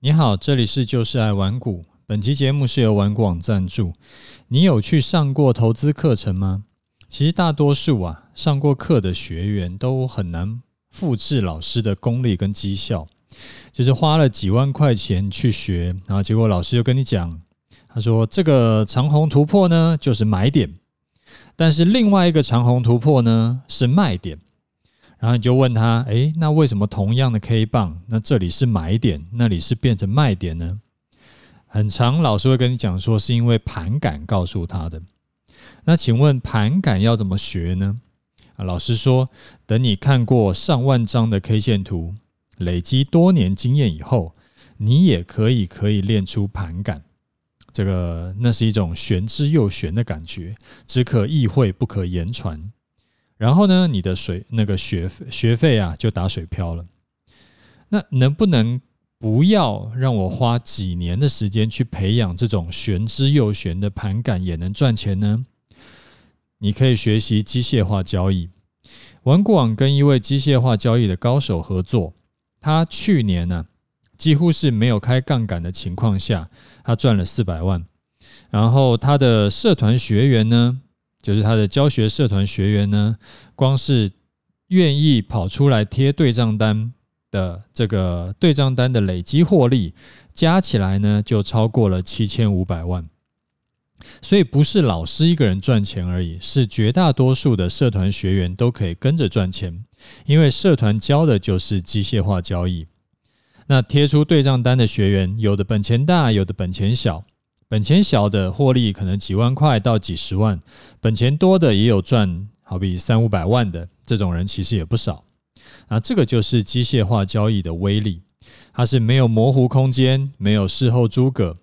你好，这里是就是爱玩股。本期节目是由玩股网赞助。你有去上过投资课程吗？其实大多数啊，上过课的学员都很难复制老师的功力跟绩效。就是花了几万块钱去学，然后结果老师就跟你讲，他说这个长虹突破呢就是买点，但是另外一个长虹突破呢是卖点。然后你就问他，诶，那为什么同样的 K 棒，那这里是买点，那里是变成卖点呢？很常老师会跟你讲说，是因为盘感告诉他的。那请问盘感要怎么学呢？啊，老师说，等你看过上万张的 K 线图，累积多年经验以后，你也可以可以练出盘感。这个那是一种玄之又玄的感觉，只可意会不可言传。然后呢，你的水那个学费学费啊，就打水漂了。那能不能不要让我花几年的时间去培养这种玄之又玄的盘感，也能赚钱呢？你可以学习机械化交易。玩股网跟一位机械化交易的高手合作，他去年呢、几乎是没有开杠杆的情况下，他赚了四百万。然后他的社团学员呢，就是他的教学社团学员呢，光是愿意跑出来贴对账单的这个对账单的累积获利，加起来呢就超过了七千五百万。所以不是老师一个人赚钱而已，是绝大多数的社团学员都可以跟着赚钱，因为社团教的就是机械化交易。那贴出对账单的学员，有的本钱大，有的本钱小。本钱小的获利可能几万块到几十万，本钱多的也有赚，好比三五百万的这种人其实也不少。啊，这个就是机械化交易的威力，它是没有模糊空间，没有事后诸葛。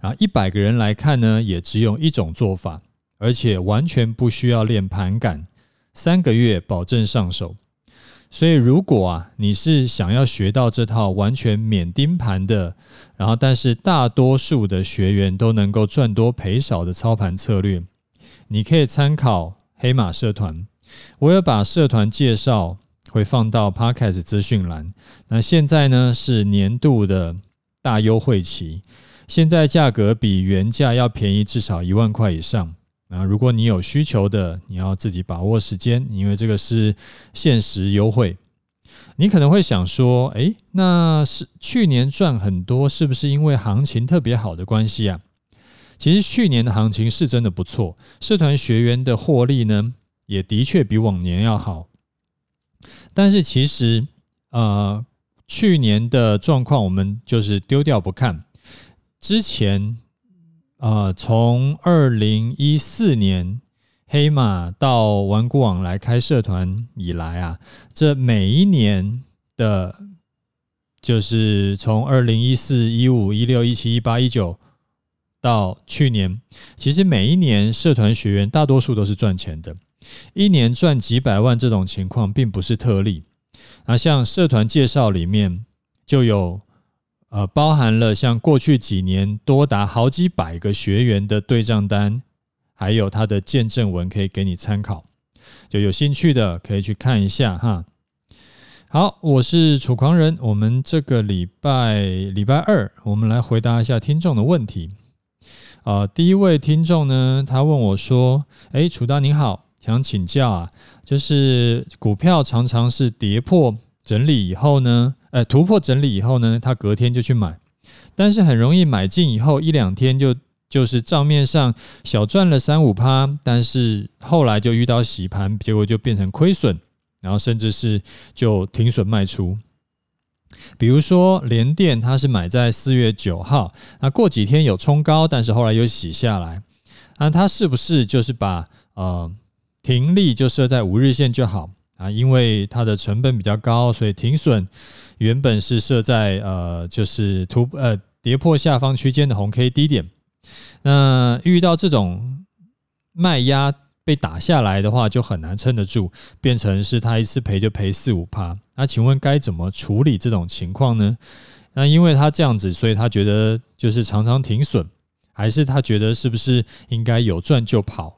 啊，一百个人来看呢，也只有一种做法，而且完全不需要练盘感，三个月保证上手。所以，如果啊，你是想要学到这套完全免盯盘的，然后但是大多数的学员都能够赚多赔少的操盘策略，你可以参考黑马社团。我有把社团介绍会放到 Podcast 资讯栏。那现在呢是年度的大优惠期，现在价格比原价要便宜至少一万块以上。啊，如果你有需求的，你要自己把握时间，因为这个是限时优惠。你可能会想说，诶，那是去年赚很多，是不是因为行情特别好的关系啊？其实去年的行情是真的不错，社团学员的获利呢，也的确比往年要好。但是其实，呃，去年的状况我们就是丢掉不看，之前。呃，从二零一四年黑马到顽固网来开社团以来啊，这每一年的，就是从二零一四、一五、一六、一七、一八、一九到去年，其实每一年社团学员大多数都是赚钱的，一年赚几百万这种情况并不是特例。那像社团介绍里面就有。呃，包含了像过去几年多达好几百个学员的对账单，还有他的见证文可以给你参考，就有兴趣的可以去看一下哈。好，我是楚狂人，我们这个礼拜礼拜二，我们来回答一下听众的问题。啊、呃，第一位听众呢，他问我说：“哎，楚大您好，想请教啊，就是股票常常是跌破整理以后呢？”呃，突破整理以后呢，他隔天就去买，但是很容易买进以后一两天就就是账面上小赚了三五趴，但是后来就遇到洗盘，结果就变成亏损，然后甚至是就停损卖出。比如说联电，它是买在四月九号，那过几天有冲高，但是后来又洗下来，那它是不是就是把呃停利就设在五日线就好？啊，因为它的成本比较高，所以停损原本是设在呃，就是突呃跌破下方区间的红 K 低点。那遇到这种卖压被打下来的话，就很难撑得住，变成是他一次赔就赔四五趴。那请问该怎么处理这种情况呢？那因为他这样子，所以他觉得就是常常停损，还是他觉得是不是应该有赚就跑，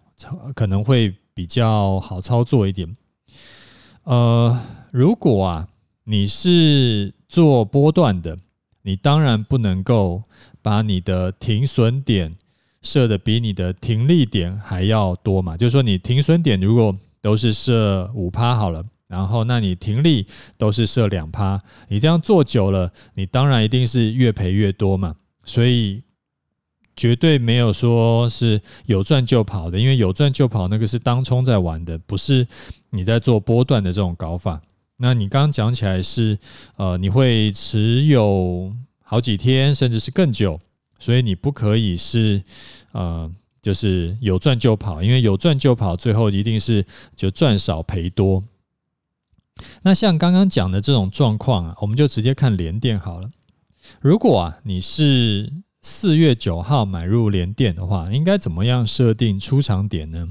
可能会比较好操作一点。呃，如果啊，你是做波段的，你当然不能够把你的停损点设的比你的停利点还要多嘛。就是说，你停损点如果都是设五趴好了，然后那你停利都是设两趴，你这样做久了，你当然一定是越赔越多嘛。所以。绝对没有说是有赚就跑的，因为有赚就跑那个是当冲在玩的，不是你在做波段的这种搞法。那你刚刚讲起来是，呃，你会持有好几天，甚至是更久，所以你不可以是，呃，就是有赚就跑，因为有赚就跑，最后一定是就赚少赔多。那像刚刚讲的这种状况啊，我们就直接看联电好了。如果啊，你是四月九号买入联电的话，应该怎么样设定出场点呢？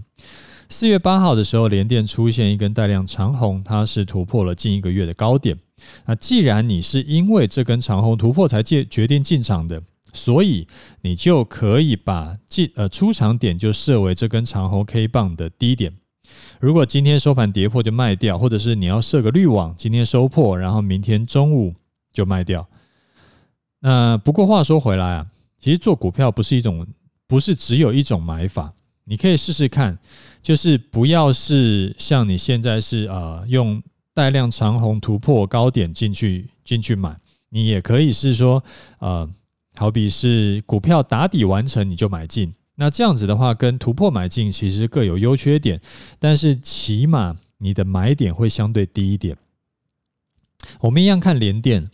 四月八号的时候，联电出现一根带量长红，它是突破了近一个月的高点。那既然你是因为这根长红突破才决决定进场的，所以你就可以把进呃出场点就设为这根长红 K 棒的低点。如果今天收盘跌破就卖掉，或者是你要设个滤网，今天收破，然后明天中午就卖掉。那不过话说回来啊。其实做股票不是一种，不是只有一种买法，你可以试试看，就是不要是像你现在是呃用带量长红突破高点进去进去买，你也可以是说呃好比是股票打底完成你就买进，那这样子的话跟突破买进其实各有优缺点，但是起码你的买点会相对低一点。我们一样看联电。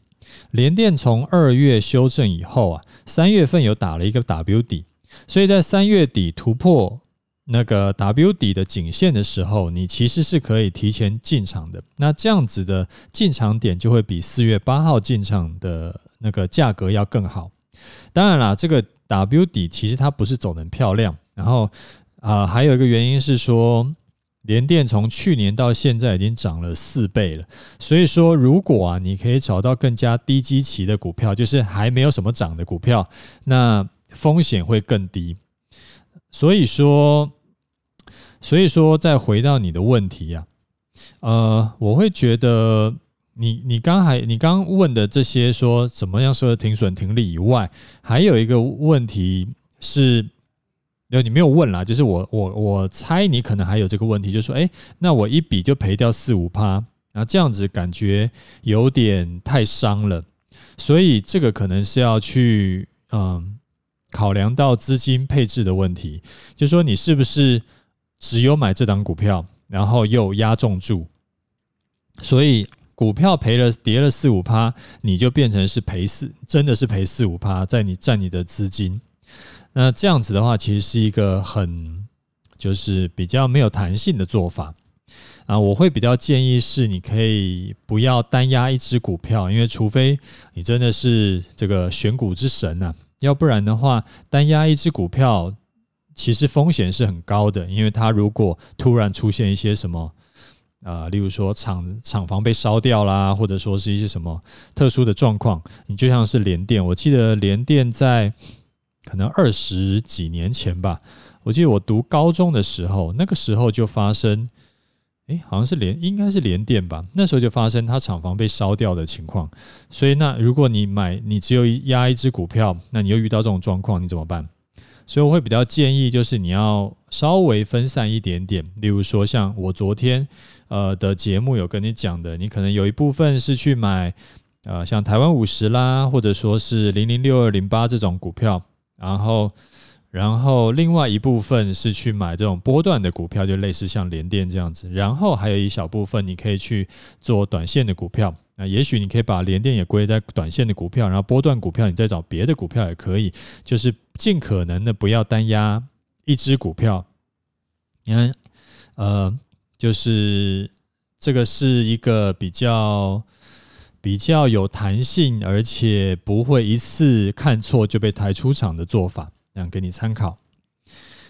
联电从二月修正以后啊，三月份有打了一个 W 底，所以在三月底突破那个 W 底的颈线的时候，你其实是可以提前进场的。那这样子的进场点就会比四月八号进场的那个价格要更好。当然啦，这个 W 底其实它不是走得很漂亮，然后啊、还有一个原因是说。联电从去年到现在已经涨了四倍了，所以说如果啊，你可以找到更加低基期的股票，就是还没有什么涨的股票，那风险会更低。所以说，所以说再回到你的问题啊，呃，我会觉得你你刚还你刚问的这些说怎么样设停损停利以外，还有一个问题是。那你没有问啦，就是我我我猜你可能还有这个问题，就是说，哎，那我一笔就赔掉四五趴，那这样子感觉有点太伤了，所以这个可能是要去嗯考量到资金配置的问题，就说你是不是只有买这档股票，然后又押重注，所以股票赔了跌了四五趴，你就变成是赔四，真的是赔四五趴，在你占你的资金。那这样子的话，其实是一个很就是比较没有弹性的做法啊。我会比较建议是，你可以不要单压一只股票，因为除非你真的是这个选股之神呐，要不然的话，单压一只股票其实风险是很高的，因为它如果突然出现一些什么啊，例如说厂厂房被烧掉啦，或者说是一些什么特殊的状况，你就像是联电，我记得联电在。可能二十几年前吧，我记得我读高中的时候，那个时候就发生，诶，好像是连，应该是连电吧。那时候就发生它厂房被烧掉的情况。所以，那如果你买，你只有压一只股票，那你又遇到这种状况，你怎么办？所以我会比较建议，就是你要稍微分散一点点。例如说，像我昨天呃的节目有跟你讲的，你可能有一部分是去买呃像台湾五十啦，或者说是零零六二零八这种股票。然后，然后另外一部分是去买这种波段的股票，就类似像联电这样子。然后还有一小部分你可以去做短线的股票。那也许你可以把联电也归在短线的股票，然后波段股票你再找别的股票也可以。就是尽可能的不要单押一只股票。你看，呃，就是这个是一个比较。比较有弹性，而且不会一次看错就被抬出场的做法，这样给你参考。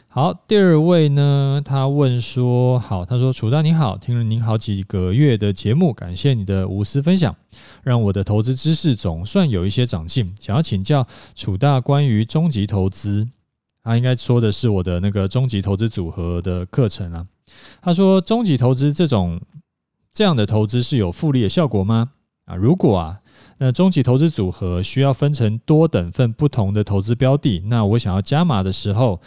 好，第二位呢，他问说：好，他说楚大你好，听了您好几个月的节目，感谢你的无私分享，让我的投资知识总算有一些长进。想要请教楚大关于终极投资，他应该说的是我的那个终极投资组合的课程啊。他说终极投资这种这样的投资是有复利的效果吗？啊，如果啊，那终极投资组合需要分成多等份不同的投资标的，那我想要加码的时候，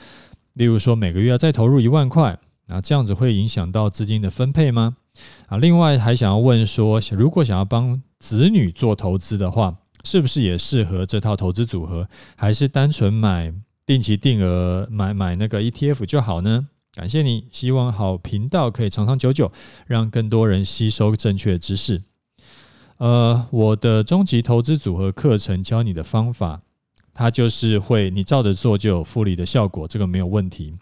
例如说每个月要再投入一万块，那这样子会影响到资金的分配吗？啊，另外还想要问说，如果想要帮子女做投资的话，是不是也适合这套投资组合，还是单纯买定期定额买买那个 ETF 就好呢？感谢你，希望好频道可以长长久久，让更多人吸收正确知识。呃，我的终极投资组合课程教你的方法，它就是会你照着做就有复利的效果，这个没有问题，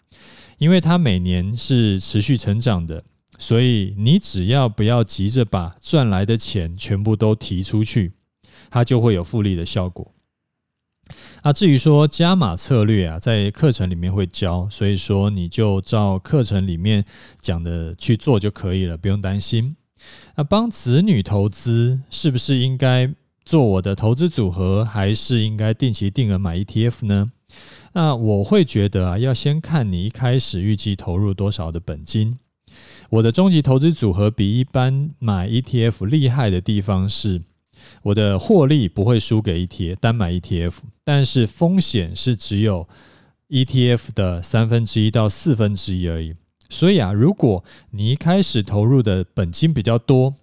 因为它每年是持续成长的，所以你只要不要急着把赚来的钱全部都提出去。它就会有复利的效果。啊，至于说加码策略啊，在课程里面会教，所以说你就照课程里面讲的去做就可以了，不用担心。那帮子女投资是不是应该做我的投资组合，还是应该定期定额买 ETF 呢？那我会觉得啊，要先看你一开始预计投入多少的本金。我的终极投资组合比一般买 ETF 厉害的地方是。我的获利不会输给 ETF，单买 ETF，但是风险是只有 ETF 的三分之一到四分之一而已。所以啊，如果你一开始投入的本金比较多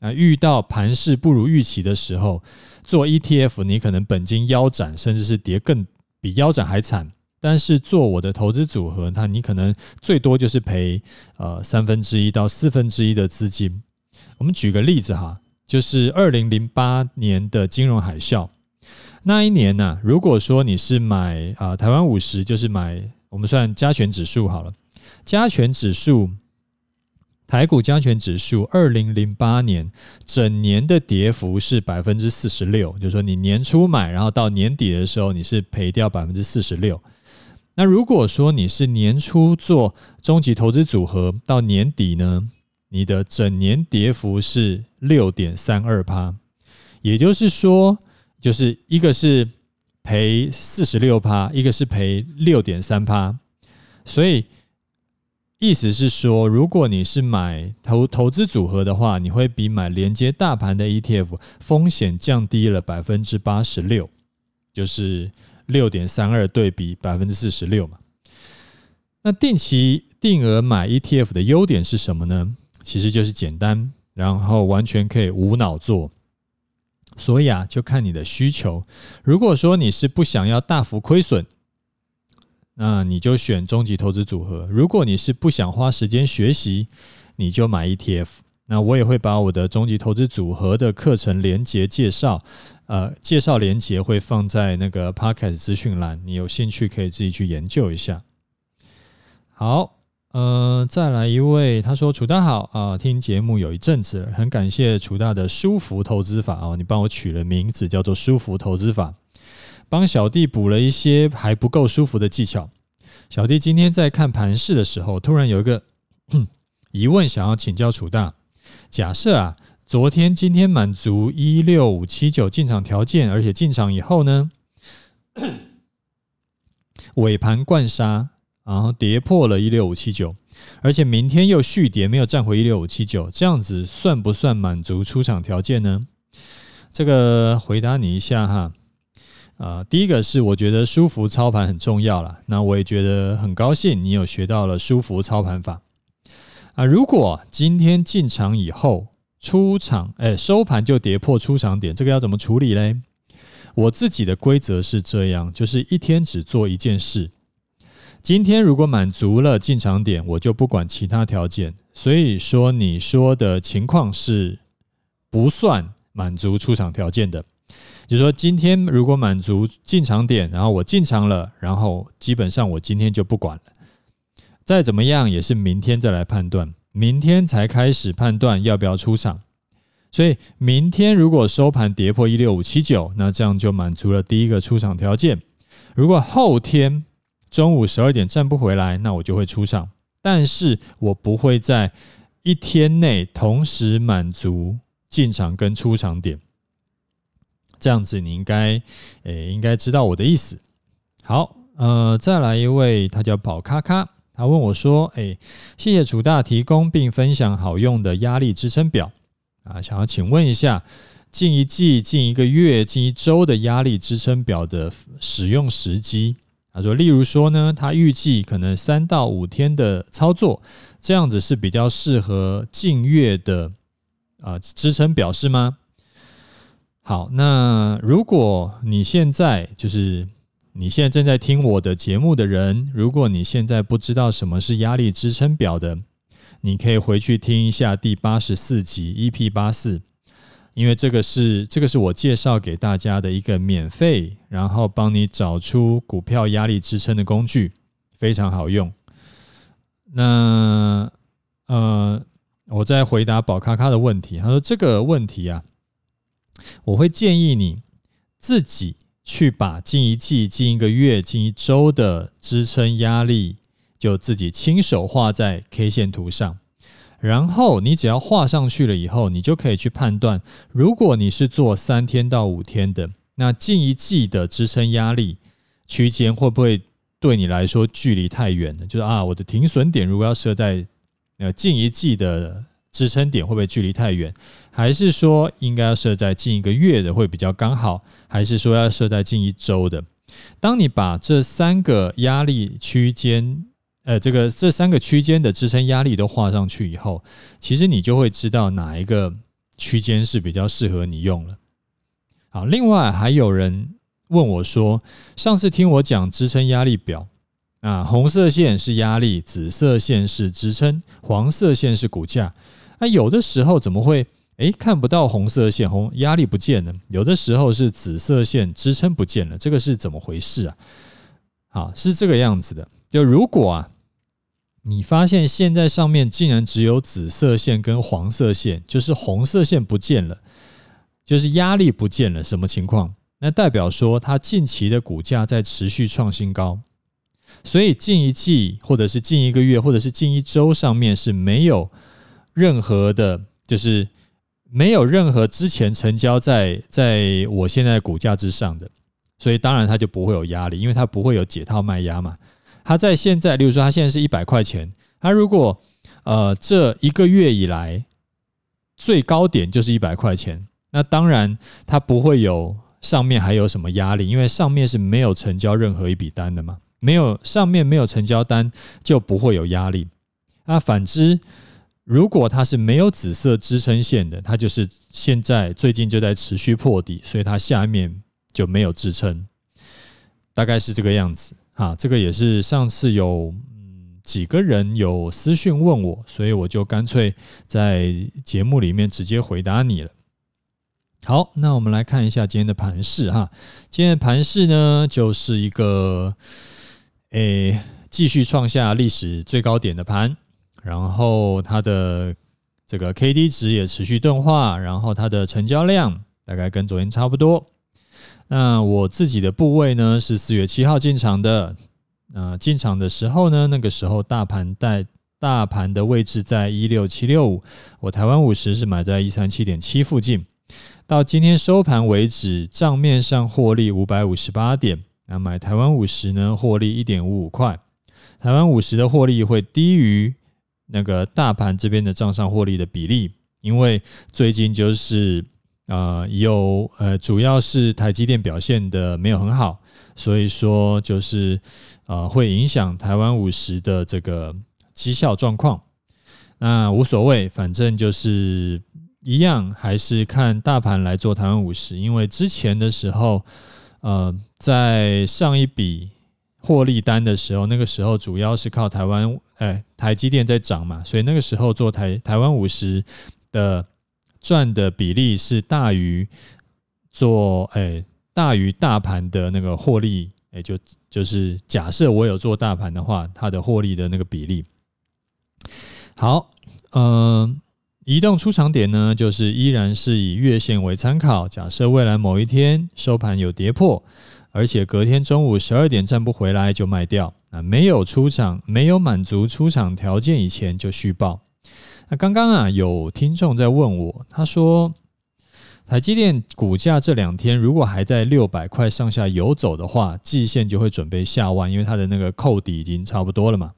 啊，遇到盘势不如预期的时候，做 ETF 你可能本金腰斩，甚至是跌更比腰斩还惨。但是做我的投资组合，那你可能最多就是赔呃三分之一到四分之一的资金。我们举个例子哈。就是二零零八年的金融海啸那一年呢、如果说你是买啊台湾五十，就是买我们算加权指数好了，加权指数台股加权指数二零零八年整年的跌幅是百分之四十六，就是说你年初买，然后到年底的时候你是赔掉百分之四十六。那如果说你是年初做终极投资组合，到年底呢？你的整年跌幅是六点三二趴，也就是说，就是一个是赔四十六趴，一个是赔六点三趴，所以意思是说，如果你是买投投资组合的话，你会比买连接大盘的 ETF 风险降低了百分之八十六，就是六点三二对比百分之四十六嘛。那定期定额买 ETF 的优点是什么呢？其实就是简单，然后完全可以无脑做，所以啊，就看你的需求。如果说你是不想要大幅亏损，那你就选终极投资组合；如果你是不想花时间学习，你就买 ETF。那我也会把我的终极投资组合的课程连接介绍，呃，介绍连接会放在那个 Podcast 资讯栏，你有兴趣可以自己去研究一下。好。呃，再来一位，他说：“楚大好啊、听节目有一阵子了，很感谢楚大的舒服投资法哦，你帮我取了名字叫做舒服投资法，帮小弟补了一些还不够舒服的技巧。小弟今天在看盘市的时候，突然有一个疑问想要请教楚大。假设啊，昨天今天满足一六五七九进场条件，而且进场以后呢，尾盘灌杀。”然后跌破了一六五七九，而且明天又续跌，没有站回一六五七九，这样子算不算满足出场条件呢？这个回答你一下哈。啊、第一个是我觉得舒服操盘很重要了，那我也觉得很高兴你有学到了舒服操盘法啊。如果今天进场以后出场，哎，收盘就跌破出场点，这个要怎么处理嘞？我自己的规则是这样，就是一天只做一件事。今天如果满足了进场点，我就不管其他条件。所以说，你说的情况是不算满足出场条件的。就是说，今天如果满足进场点，然后我进场了，然后基本上我今天就不管了。再怎么样也是明天再来判断，明天才开始判断要不要出场。所以明天如果收盘跌破一六五七九，那这样就满足了第一个出场条件。如果后天，中午十二点站不回来，那我就会出场，但是我不会在一天内同时满足进场跟出场点。这样子你应该，诶，应该知道我的意思。好，呃，再来一位，他叫宝咔咔，他问我说：“诶，谢谢楚大提供并分享好用的压力支撑表啊，想要请问一下，近一季、近一个月、近一周的压力支撑表的使用时机。他说，例如说呢，他预计可能三到五天的操作，这样子是比较适合近月的啊、支撑表是吗？好，那如果你现在就是你现在正在听我的节目的人，如果你现在不知道什么是压力支撑表的，你可以回去听一下第八十四集 EP 八四。因为这个是这个是我介绍给大家的一个免费，然后帮你找出股票压力支撑的工具，非常好用。那呃，我再回答宝咖咖的问题。他说这个问题啊，我会建议你自己去把近一季、近一个月、近一周的支撑压力，就自己亲手画在 K 线图上。然后你只要画上去了以后，你就可以去判断，如果你是做三天到五天的，那近一季的支撑压力区间会不会对你来说距离太远了？就是啊，我的停损点如果要设在呃近一季的支撑点，会不会距离太远？还是说应该要设在近一个月的会比较刚好？还是说要设在近一周的？当你把这三个压力区间，呃，这个这三个区间的支撑压力都画上去以后，其实你就会知道哪一个区间是比较适合你用了。好，另外还有人问我说，上次听我讲支撑压力表啊，红色线是压力，紫色线是支撑，黄色线是股价。那有的时候怎么会诶看不到红色线，红压力不见了？有的时候是紫色线支撑不见了，这个是怎么回事啊？好，是这个样子的。就如果啊。你发现现在上面竟然只有紫色线跟黄色线，就是红色线不见了，就是压力不见了，什么情况？那代表说它近期的股价在持续创新高，所以近一季或者是近一个月或者是近一周上面是没有任何的，就是没有任何之前成交在在我现在股价之上的，所以当然它就不会有压力，因为它不会有解套卖压嘛。它在现在，例如说，它现在是一百块钱。它如果呃这一个月以来最高点就是一百块钱，那当然它不会有上面还有什么压力，因为上面是没有成交任何一笔单的嘛，没有上面没有成交单就不会有压力。那反之，如果它是没有紫色支撑线的，它就是现在最近就在持续破底，所以它下面就没有支撑，大概是这个样子。啊，这个也是上次有嗯几个人有私讯问我，所以我就干脆在节目里面直接回答你了。好，那我们来看一下今天的盘势哈。今天的盘势呢，就是一个诶继续创下历史最高点的盘，然后它的这个 K D 值也持续钝化，然后它的成交量大概跟昨天差不多。那我自己的部位呢，是四月七号进场的。呃，进场的时候呢，那个时候大盘在大盘的位置在一六七六五，我台湾五十是买在一三七点七附近。到今天收盘为止，账面上获利五百五十八点。那买台湾五十呢，获利一点五五块。台湾五十的获利会低于那个大盘这边的账上获利的比例，因为最近就是。呃，有呃，主要是台积电表现的没有很好，所以说就是呃，会影响台湾五十的这个绩效状况。那无所谓，反正就是一样，还是看大盘来做台湾五十。因为之前的时候，呃，在上一笔获利单的时候，那个时候主要是靠台湾哎台积电在涨嘛，所以那个时候做台台湾五十的。赚的比例是大于做，哎，大于大盘的那个获利，哎，就就是假设我有做大盘的话，它的获利的那个比例。好，嗯，移动出场点呢，就是依然是以月线为参考。假设未来某一天收盘有跌破，而且隔天中午十二点站不回来就卖掉，啊，没有出场，没有满足出场条件以前就续报。那刚刚啊，有听众在问我，他说，台积电股价这两天如果还在六百块上下游走的话，季线就会准备下弯，因为它的那个扣底已经差不多了嘛。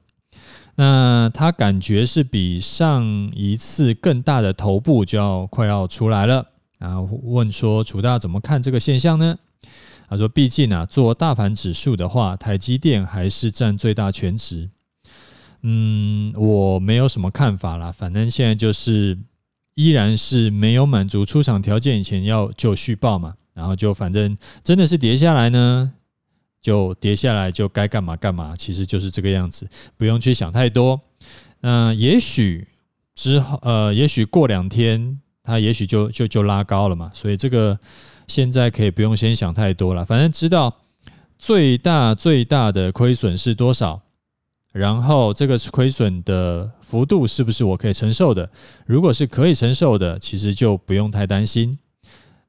那他感觉是比上一次更大的头部就要快要出来了，然后问说楚大怎么看这个现象呢？他说，毕竟啊，做大盘指数的话，台积电还是占最大权值。嗯，我没有什么看法啦，反正现在就是依然是没有满足出场条件以前要就续报嘛，然后就反正真的是跌下来呢，就跌下来就该干嘛干嘛，其实就是这个样子，不用去想太多。那也许之后呃，也许过两天它也许就就就拉高了嘛，所以这个现在可以不用先想太多了，反正知道最大最大的亏损是多少。然后这个亏损的幅度是不是我可以承受的？如果是可以承受的，其实就不用太担心。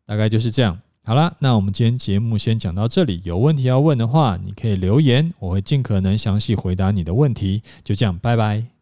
大概就是这样。好了，那我们今天节目先讲到这里。有问题要问的话，你可以留言，我会尽可能详细回答你的问题。就这样，拜拜。